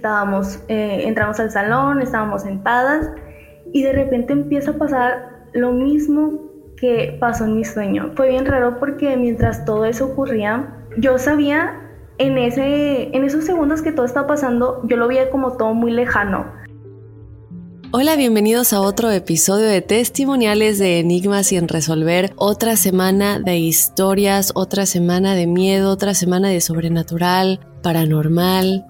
Estábamos, eh, entramos al salón, estábamos sentadas y de repente empieza a pasar lo mismo que pasó en mi sueño. Fue bien raro porque mientras todo eso ocurría, yo sabía en, ese, en esos segundos que todo estaba pasando, yo lo veía como todo muy lejano. Hola, bienvenidos a otro episodio de testimoniales de Enigmas sin resolver. Otra semana de historias, otra semana de miedo, otra semana de sobrenatural, paranormal,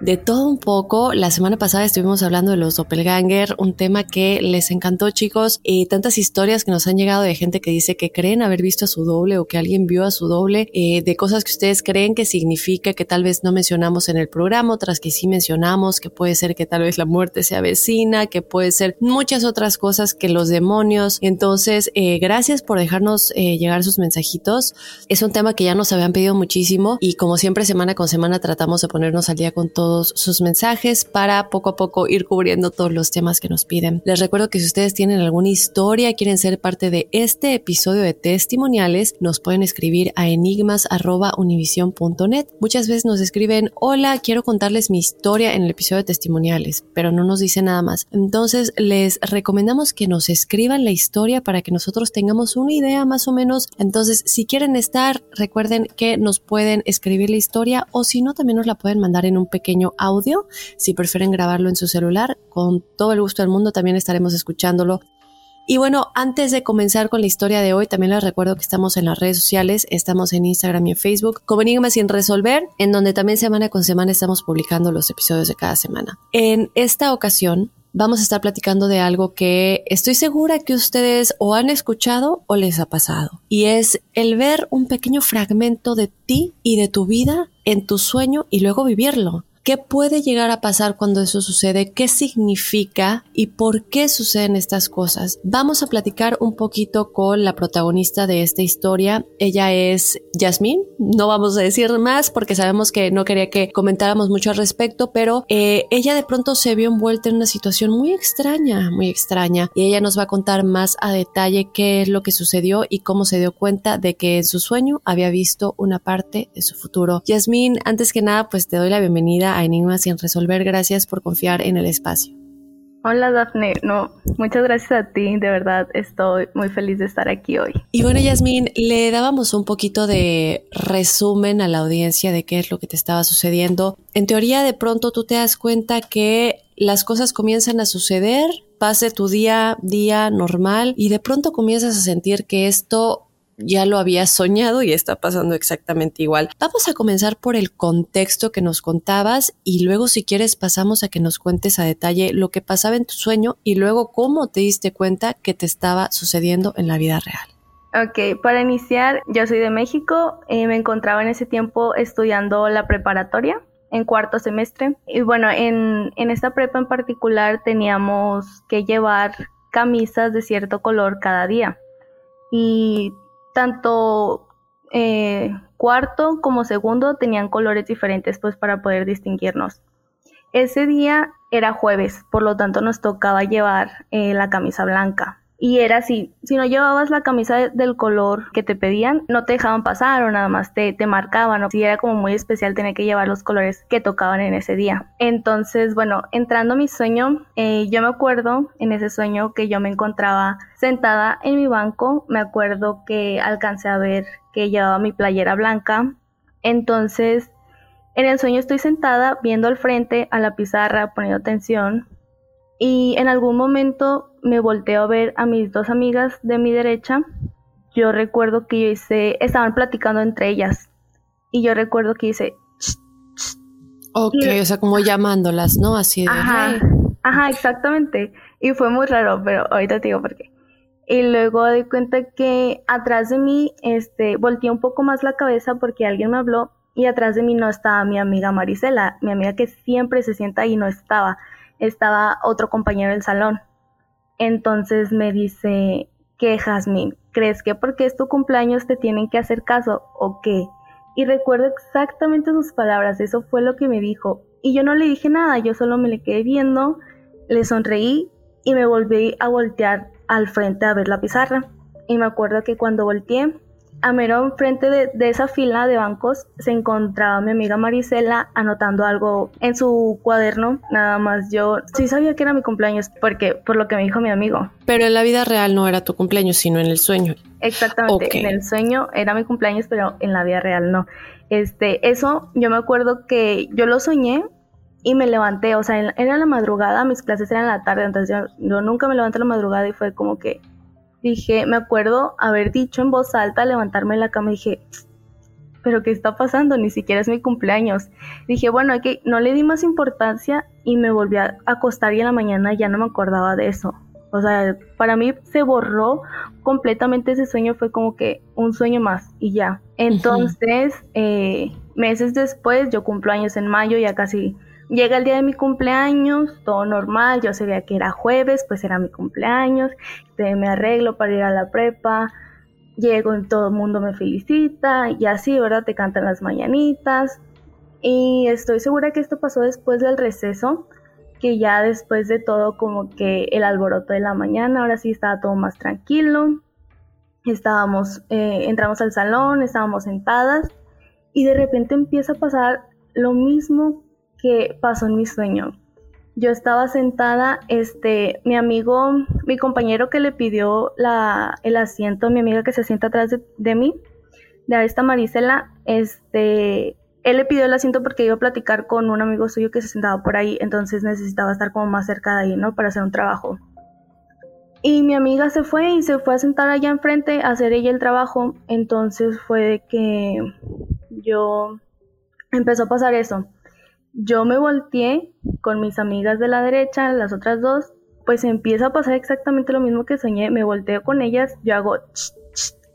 de todo un poco. La semana pasada estuvimos hablando de los doppelganger, un tema que les encantó chicos y tantas historias que nos han llegado de gente que dice que creen haber visto a su doble o que alguien vio a su doble, eh, de cosas que ustedes creen que significa que tal vez no mencionamos en el programa, otras que sí mencionamos, que puede ser que tal vez la muerte sea vecina, que puede ser muchas otras cosas que los demonios. Entonces, eh, gracias por dejarnos eh, llegar sus mensajitos. Es un tema que ya nos habían pedido muchísimo y como siempre semana con semana tratamos de ponernos al día con todo sus mensajes para poco a poco ir cubriendo todos los temas que nos piden. Les recuerdo que si ustedes tienen alguna historia, quieren ser parte de este episodio de testimoniales, nos pueden escribir a enigmas.univision.net. Muchas veces nos escriben, hola, quiero contarles mi historia en el episodio de testimoniales, pero no nos dice nada más. Entonces les recomendamos que nos escriban la historia para que nosotros tengamos una idea más o menos. Entonces, si quieren estar, recuerden que nos pueden escribir la historia o si no, también nos la pueden mandar en un pequeño audio. Si prefieren grabarlo en su celular, con todo el gusto del mundo también estaremos escuchándolo. Y bueno, antes de comenzar con la historia de hoy, también les recuerdo que estamos en las redes sociales, estamos en Instagram y en Facebook como Enigmas sin resolver, en donde también semana con semana estamos publicando los episodios de cada semana. En esta ocasión vamos a estar platicando de algo que estoy segura que ustedes o han escuchado o les ha pasado. Y es el ver un pequeño fragmento de ti y de tu vida en tu sueño y luego vivirlo. ¿Qué puede llegar a pasar cuando eso sucede? ¿Qué significa y por qué suceden estas cosas? Vamos a platicar un poquito con la protagonista de esta historia. Ella es Yasmín. No vamos a decir más porque sabemos que no quería que comentáramos mucho al respecto, pero eh, ella de pronto se vio envuelta en una situación muy extraña, muy extraña. Y ella nos va a contar más a detalle qué es lo que sucedió y cómo se dio cuenta de que en su sueño había visto una parte de su futuro. Yasmín, antes que nada, pues te doy la bienvenida a Enigmas sin resolver. Gracias por confiar en el espacio. Hola Daphne, no, muchas gracias a ti, de verdad estoy muy feliz de estar aquí hoy. Y bueno, Yasmín, le dábamos un poquito de resumen a la audiencia de qué es lo que te estaba sucediendo. En teoría, de pronto tú te das cuenta que las cosas comienzan a suceder, pase tu día, día normal, y de pronto comienzas a sentir que esto ya lo habías soñado y está pasando exactamente igual. Vamos a comenzar por el contexto que nos contabas y luego si quieres pasamos a que nos cuentes a detalle lo que pasaba en tu sueño y luego cómo te diste cuenta que te estaba sucediendo en la vida real. Ok, para iniciar, yo soy de México, y me encontraba en ese tiempo estudiando la preparatoria en cuarto semestre. Y bueno, en, en esta prepa en particular teníamos que llevar camisas de cierto color cada día. Y tanto eh, cuarto como segundo tenían colores diferentes pues para poder distinguirnos. Ese día era jueves, por lo tanto nos tocaba llevar eh, la camisa blanca. Y era así, si no llevabas la camisa del color que te pedían, no te dejaban pasar o nada más te, te marcaban. O si era como muy especial tener que llevar los colores que tocaban en ese día. Entonces, bueno, entrando a mi sueño, eh, yo me acuerdo en ese sueño que yo me encontraba sentada en mi banco. Me acuerdo que alcancé a ver que llevaba mi playera blanca. Entonces, en el sueño estoy sentada viendo al frente a la pizarra, poniendo atención y en algún momento me volteo a ver a mis dos amigas de mi derecha. Yo recuerdo que yo hice, estaban platicando entre ellas y yo recuerdo que hice... Ok, o sea, como llamándolas, ¿no? Así de... Ajá, ajá, exactamente. Y fue muy raro, pero ahorita te digo por qué. Y luego di cuenta que atrás de mí, este, volteé un poco más la cabeza porque alguien me habló y atrás de mí no estaba mi amiga Marisela, mi amiga que siempre se sienta ahí no estaba estaba otro compañero del salón. Entonces me dice, ¿qué, Jasmine? ¿Crees que porque es tu cumpleaños te tienen que hacer caso o qué? Y recuerdo exactamente sus palabras, eso fue lo que me dijo. Y yo no le dije nada, yo solo me le quedé viendo, le sonreí y me volví a voltear al frente a ver la pizarra. Y me acuerdo que cuando volteé, a mero enfrente de, de, esa fila de bancos se encontraba mi amiga Marisela anotando algo en su cuaderno. Nada más yo sí sabía que era mi cumpleaños porque por lo que me dijo mi amigo. Pero en la vida real no era tu cumpleaños, sino en el sueño. Exactamente, en el sueño era mi cumpleaños, pero en la vida real no. Este, eso yo me acuerdo que yo lo soñé y me levanté, o sea, era la madrugada, mis clases eran en la tarde, entonces yo, yo nunca me levanté a la madrugada y fue como que dije, me acuerdo haber dicho en voz alta, levantarme de la cama y dije, pero ¿qué está pasando? Ni siquiera es mi cumpleaños. Dije, bueno, que no le di más importancia y me volví a acostar y en la mañana ya no me acordaba de eso. O sea, para mí se borró completamente ese sueño, fue como que un sueño más y ya. Entonces, eh, meses después, yo cumplo años en mayo, ya casi Llega el día de mi cumpleaños, todo normal, yo sabía que era jueves, pues era mi cumpleaños, me arreglo para ir a la prepa, llego y todo el mundo me felicita y así, ¿verdad? Te cantan las mañanitas. Y estoy segura que esto pasó después del receso, que ya después de todo como que el alboroto de la mañana, ahora sí estaba todo más tranquilo. Estábamos, eh, entramos al salón, estábamos sentadas y de repente empieza a pasar lo mismo que pasó en mi sueño. Yo estaba sentada, este, mi amigo, mi compañero que le pidió la, el asiento, mi amiga que se sienta atrás de, mí, de esta Marisela, este, él le pidió el asiento porque iba a platicar con un amigo suyo que se sentaba por ahí, entonces necesitaba estar como más cerca de ahí, ¿no? Para hacer un trabajo. Y mi amiga se fue y se fue a sentar allá enfrente a hacer ella el trabajo, entonces fue que yo empezó a pasar eso yo me volteé con mis amigas de la derecha, las otras dos, pues empieza a pasar exactamente lo mismo que soñé, me volteo con ellas, yo hago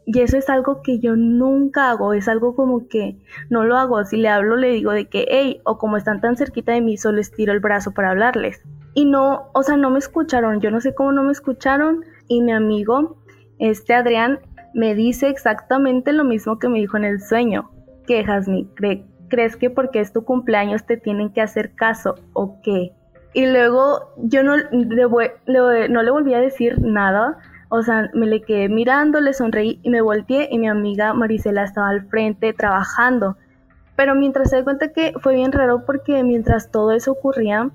y eso es algo que yo nunca hago, es algo como que no lo hago, si le hablo le digo de que, hey, o como están tan cerquita de mí, solo estiro el brazo para hablarles. Y no, o sea, no me escucharon, yo no sé cómo no me escucharon y mi amigo, este Adrián, me dice exactamente lo mismo que me dijo en el sueño, que Jasmine, cree crees que porque es tu cumpleaños te tienen que hacer caso o qué. Y luego yo no le, no le volví a decir nada, o sea, me le quedé mirando, le sonreí y me volteé y mi amiga Marisela estaba al frente trabajando. Pero mientras se di cuenta que fue bien raro porque mientras todo eso ocurría,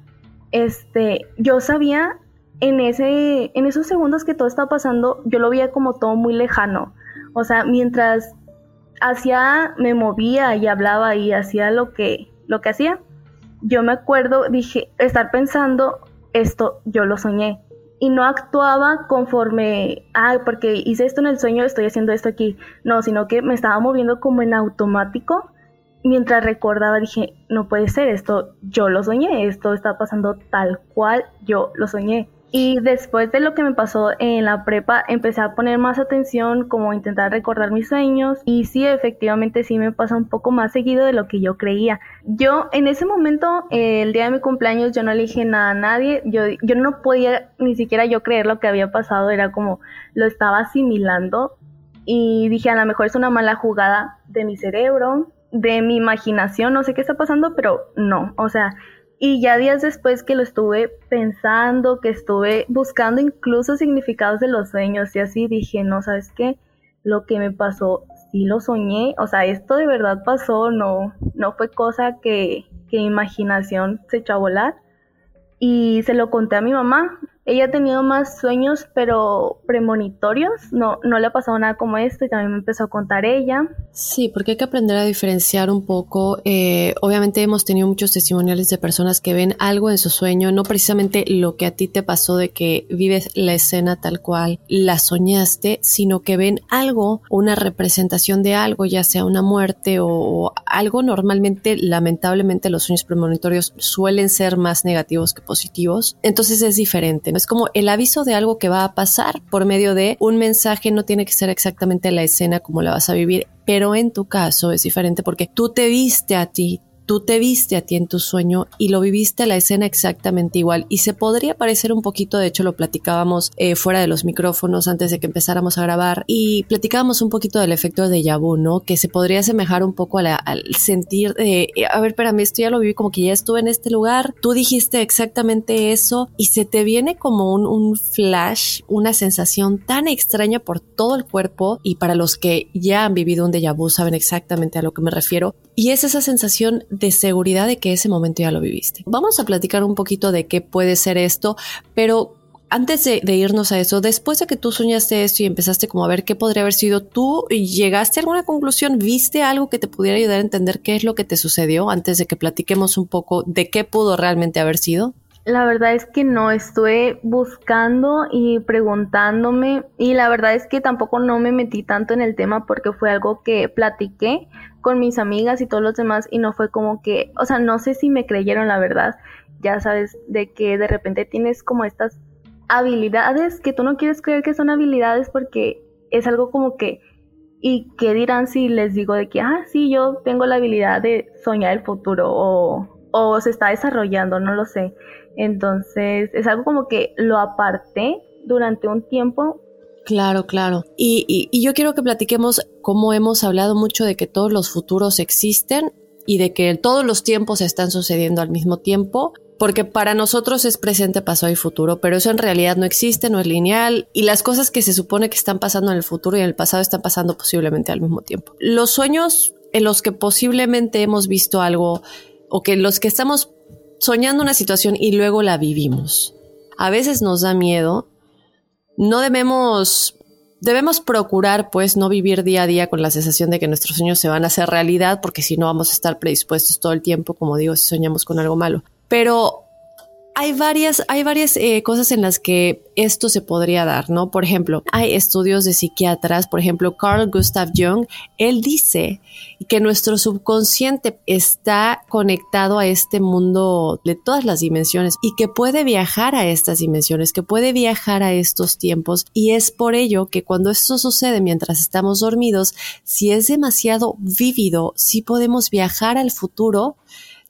este, yo sabía en ese, en esos segundos que todo estaba pasando, yo lo veía como todo muy lejano. O sea, mientras hacía, me movía y hablaba y hacía lo que, lo que hacía, yo me acuerdo, dije, estar pensando, esto yo lo soñé. y no actuaba conforme, ah, porque hice esto en el sueño, estoy haciendo esto aquí. No, sino que me estaba moviendo como en automático. Mientras recordaba, dije, no puede ser esto, yo lo soñé, esto está pasando tal cual yo lo soñé. Y después de lo que me pasó en la prepa, empecé a poner más atención, como intentar recordar mis sueños. Y sí, efectivamente sí me pasa un poco más seguido de lo que yo creía. Yo en ese momento, el día de mi cumpleaños, yo no le nada a nadie. Yo, yo no podía ni siquiera yo creer lo que había pasado. Era como lo estaba asimilando. Y dije, a lo mejor es una mala jugada de mi cerebro, de mi imaginación, no sé qué está pasando, pero no. O sea, y ya días después que lo estuve pensando, que estuve buscando incluso significados de los sueños y así dije, no, ¿sabes qué? Lo que me pasó, sí lo soñé, o sea, esto de verdad pasó, no, no fue cosa que, que imaginación se echó a volar. Y se lo conté a mi mamá ella ha tenido más sueños, pero premonitorios. No, no le ha pasado nada como esto y también me empezó a contar ella. Sí, porque hay que aprender a diferenciar un poco. Eh, obviamente hemos tenido muchos testimoniales de personas que ven algo en su sueño, no precisamente lo que a ti te pasó de que vives la escena tal cual la soñaste, sino que ven algo, una representación de algo, ya sea una muerte o, algo. Normalmente, lamentablemente, los sueños premonitorios suelen ser más negativos que positivos. Entonces es diferente. ¿no? Es como el aviso de algo que va a pasar por medio de un mensaje, no tiene que ser exactamente la escena como la vas a vivir, pero en tu caso es diferente porque tú te viste a ti, tú te viste a ti en tu sueño y lo viviste la escena exactamente igual. Y se podría parecer un poquito, de hecho lo platicábamos eh, fuera de los micrófonos antes de que empezáramos a grabar y platicábamos un poquito del efecto de vu, ¿no? Que se podría asemejar un poco al sentir eh, a ver, espérame, esto ya lo viví como que ya estuve en este lugar, tú dijiste exactamente eso y se te viene como un, un flash, una sensación tan extraña por todo el cuerpo y para los que ya han vivido un déjà vu saben exactamente a lo que me refiero. Y es esa sensación de seguridad de que ese momento ya lo viviste. Vamos a platicar un poquito de qué puede ser esto, pero antes de, irnos a eso, después de que tú soñaste esto y empezaste como a ver qué podría haber sido, ¿tú llegaste a alguna conclusión? ¿Viste algo que te pudiera ayudar a entender qué es lo que te sucedió antes de que platiquemos un poco de qué pudo realmente haber sido? La verdad es que no, estuve buscando y preguntándome y la verdad es que tampoco no me metí tanto en el tema porque fue algo que platiqué con mis amigas y todos los demás y no fue como que, o sea, no sé si me creyeron la verdad, ya sabes, de que de repente tienes como estas habilidades que tú no quieres creer que son habilidades porque es algo como que, ¿y qué dirán si les digo de que, ah, sí, yo tengo la habilidad de soñar el futuro o, o se está desarrollando, no lo sé. Entonces, es algo como que lo aparté durante un tiempo Claro, claro. Y, yo quiero que platiquemos cómo hemos hablado mucho de que todos los futuros existen y de que todos los tiempos están sucediendo al mismo tiempo, porque para nosotros es presente, pasado y futuro, pero eso en realidad no existe, no es lineal, y las cosas que se supone que están pasando en el futuro y en el pasado están pasando posiblemente al mismo tiempo. Los sueños en los que posiblemente hemos visto algo o que los que estamos soñando una situación y luego la vivimos. A veces nos da miedo no debemos debemos procurar pues no vivir día a día con la sensación de que nuestros sueños se van a hacer realidad porque si no vamos a estar predispuestos todo el tiempo, como digo, si soñamos con algo malo. Pero hay varias, hay varias eh, cosas en las que esto se podría dar, ¿no? Por ejemplo, hay estudios de psiquiatras, por ejemplo, Carl Gustav Jung, él dice que nuestro subconsciente está conectado a este mundo de todas las dimensiones y que puede viajar a estas dimensiones, que puede viajar a estos tiempos y es por ello que cuando esto sucede mientras estamos dormidos, si es demasiado vívido, si podemos viajar al futuro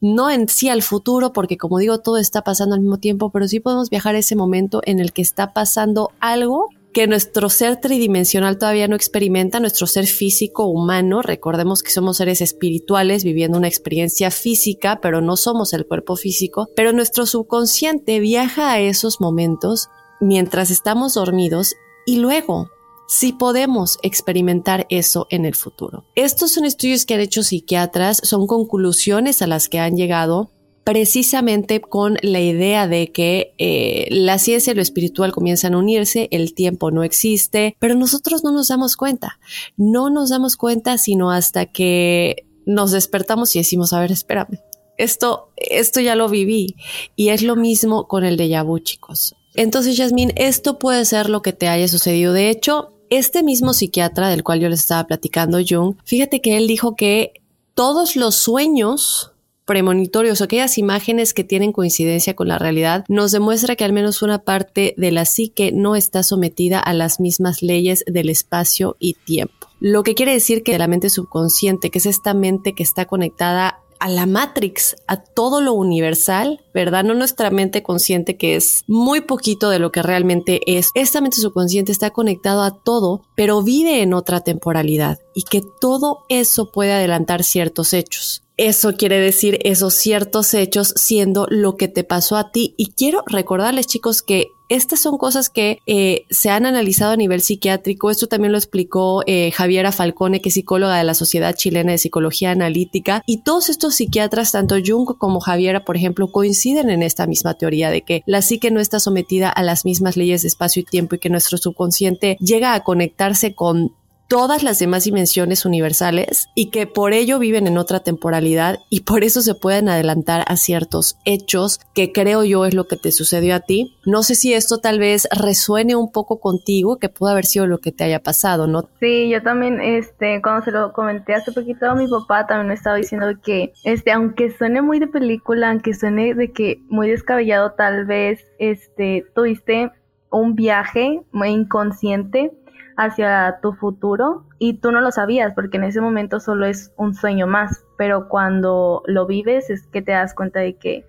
no en sí al futuro, porque como digo, todo está pasando al mismo tiempo, pero sí podemos viajar a ese momento en el que está pasando algo que nuestro ser tridimensional todavía no experimenta, nuestro ser físico humano, recordemos que somos seres espirituales viviendo una experiencia física, pero no somos el cuerpo físico, pero nuestro subconsciente viaja a esos momentos mientras estamos dormidos y luego si podemos experimentar eso en el futuro. Estos son estudios que han hecho psiquiatras, son conclusiones a las que han llegado precisamente con la idea de que eh, la ciencia y lo espiritual comienzan a unirse, el tiempo no existe, pero nosotros no nos damos cuenta. No nos damos cuenta sino hasta que nos despertamos y decimos, a ver, espérame, esto, esto ya lo viví. Y es lo mismo con el déjà vu, chicos. Entonces, Yasmín, esto puede ser lo que te haya sucedido. De hecho, este mismo psiquiatra del cual yo les estaba platicando, Jung, fíjate que él dijo que todos los sueños premonitorios aquellas imágenes que tienen coincidencia con la realidad nos demuestra que al menos una parte de la psique no está sometida a las mismas leyes del espacio y tiempo. Lo que quiere decir que la mente subconsciente, que es esta mente que está conectada a la Matrix, a todo lo universal, ¿verdad? No nuestra mente consciente que es muy poquito de lo que realmente es. Esta mente subconsciente está conectado a todo, pero vive en otra temporalidad y que todo eso puede adelantar ciertos hechos. Eso quiere decir esos ciertos hechos siendo lo que te pasó a ti. Y quiero recordarles chicos que estas son cosas que eh, se han analizado a nivel psiquiátrico. Esto también lo explicó eh, Javiera Falcone, que es psicóloga de la Sociedad Chilena de Psicología Analítica. Y todos estos psiquiatras, tanto Jung como Javiera, por ejemplo, coinciden en esta misma teoría de que la psique no está sometida a las mismas leyes de espacio y tiempo y que nuestro subconsciente llega a conectarse con todas las demás dimensiones universales y que por ello viven en otra temporalidad y por eso se pueden adelantar a ciertos hechos que creo yo es lo que te sucedió a ti. No sé si esto tal vez resuene un poco contigo, que pudo haber sido lo que te haya pasado, ¿no? Sí, yo también, este, cuando se lo comenté hace poquito a mi papá, también me estaba diciendo que, este, aunque suene muy de película, aunque suene de que muy descabellado, tal vez, este, tuviste un viaje muy inconsciente hacia tu futuro y tú no lo sabías porque en ese momento solo es un sueño más, pero cuando lo vives es que te das cuenta de que,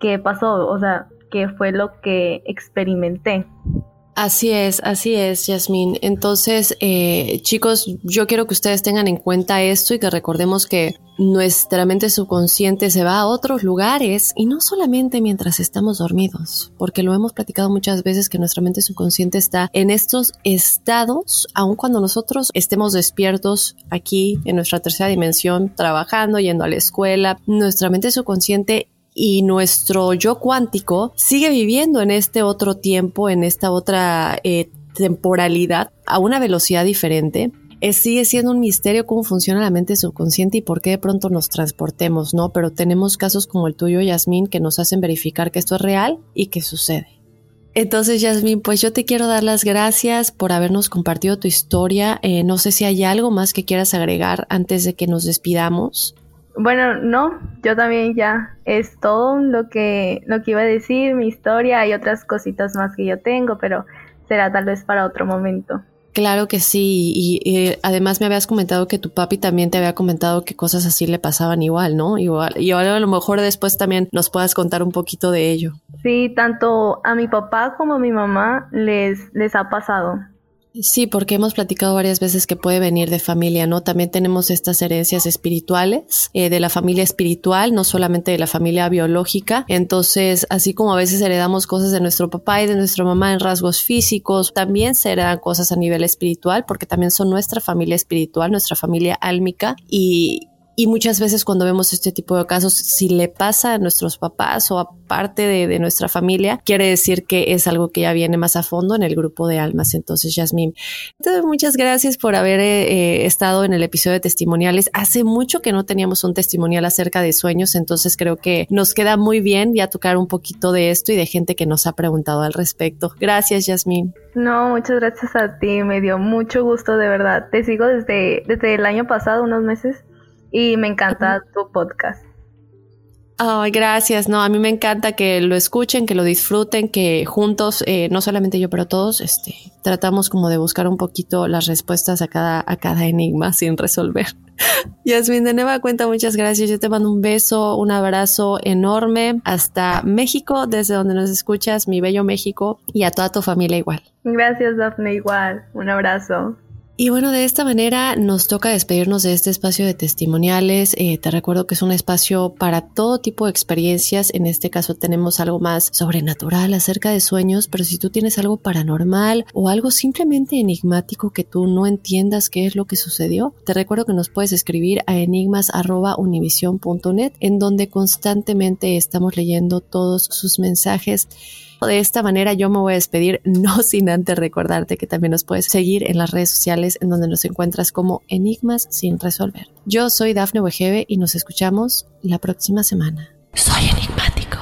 qué pasó, o sea, qué fue lo que experimenté. Así es, así es, Yasmín. Entonces, eh, chicos, yo quiero que ustedes tengan en cuenta esto y que recordemos que nuestra mente subconsciente se va a otros lugares y no solamente mientras estamos dormidos, porque lo hemos platicado muchas veces que nuestra mente subconsciente está en estos estados, aun cuando nosotros estemos despiertos aquí en nuestra tercera dimensión, trabajando, yendo a la escuela, nuestra mente subconsciente y nuestro yo cuántico sigue viviendo en este otro tiempo, en esta otra eh, temporalidad, a una velocidad diferente. Es, sigue siendo un misterio cómo funciona la mente subconsciente y por qué de pronto nos transportemos, ¿no? Pero tenemos casos como el tuyo, Yasmín, que nos hacen verificar que esto es real y que sucede. Entonces, Yasmín, pues yo te quiero dar las gracias por habernos compartido tu historia. Eh, no sé si hay algo más que quieras agregar antes de que nos despidamos. Bueno, no, yo también ya es todo lo que, lo que iba a decir, mi historia, hay otras cositas más que yo tengo, pero será tal vez para otro momento. Claro que sí, y, además me habías comentado que tu papi también te había comentado que cosas así le pasaban igual, ¿no? Igual, y ahora a lo mejor después también nos puedas contar un poquito de ello. Sí, tanto a mi papá como a mi mamá les, les ha pasado. Sí, porque hemos platicado varias veces que puede venir de familia, ¿no? También tenemos estas herencias espirituales, eh, de la familia espiritual, no solamente de la familia biológica. Entonces, así como a veces heredamos cosas de nuestro papá y de nuestra mamá en rasgos físicos, también se heredan cosas a nivel espiritual, porque también son nuestra familia espiritual, nuestra familia álmica. Y, y muchas veces cuando vemos este tipo de casos, si le pasa a nuestros papás o a parte de, nuestra familia, quiere decir que es algo que ya viene más a fondo en el grupo de almas. Entonces, Yasmín, muchas gracias por haber eh, estado en el episodio de testimoniales. Hace mucho que no teníamos un testimonial acerca de sueños, entonces creo que nos queda muy bien ya tocar un poquito de esto y de gente que nos ha preguntado al respecto. Gracias, Yasmín. No, muchas gracias a ti, me dio mucho gusto de verdad. Te sigo desde, desde el año pasado, unos meses y me encanta tu podcast. Ay, gracias. No, a mí me encanta que lo escuchen, que lo disfruten, que juntos, eh, no solamente yo, pero todos, este, tratamos como de buscar un poquito las respuestas a cada, a cada enigma sin resolver. Yasmin, de nueva cuenta, muchas gracias. Yo te mando un beso, un abrazo enorme hasta México, desde donde nos escuchas, mi bello México, y a toda tu familia igual. Gracias, Daphne, igual. Un abrazo. Y bueno, de esta manera nos toca despedirnos de este espacio de testimoniales. Eh, te recuerdo que es un espacio para todo tipo de experiencias. En este caso tenemos algo más sobrenatural acerca de sueños, pero si tú tienes algo paranormal o algo simplemente enigmático que tú no entiendas qué es lo que sucedió, te recuerdo que nos puedes escribir a enigmas.univision.net en donde constantemente estamos leyendo todos sus mensajes. De esta manera yo me voy a despedir, no sin antes recordarte que también nos puedes seguir en las redes sociales en donde nos encuentras como Enigmas sin resolver. Yo soy Dafne Wegebe y nos escuchamos la próxima semana. Soy enigmático.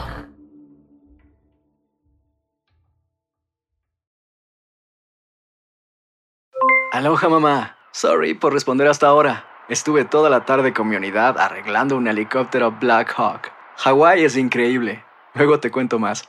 Aloha mamá. Sorry por responder hasta ahora. Estuve toda la tarde con mi unidad arreglando un helicóptero Black Hawk. Hawái es increíble. Luego te cuento más.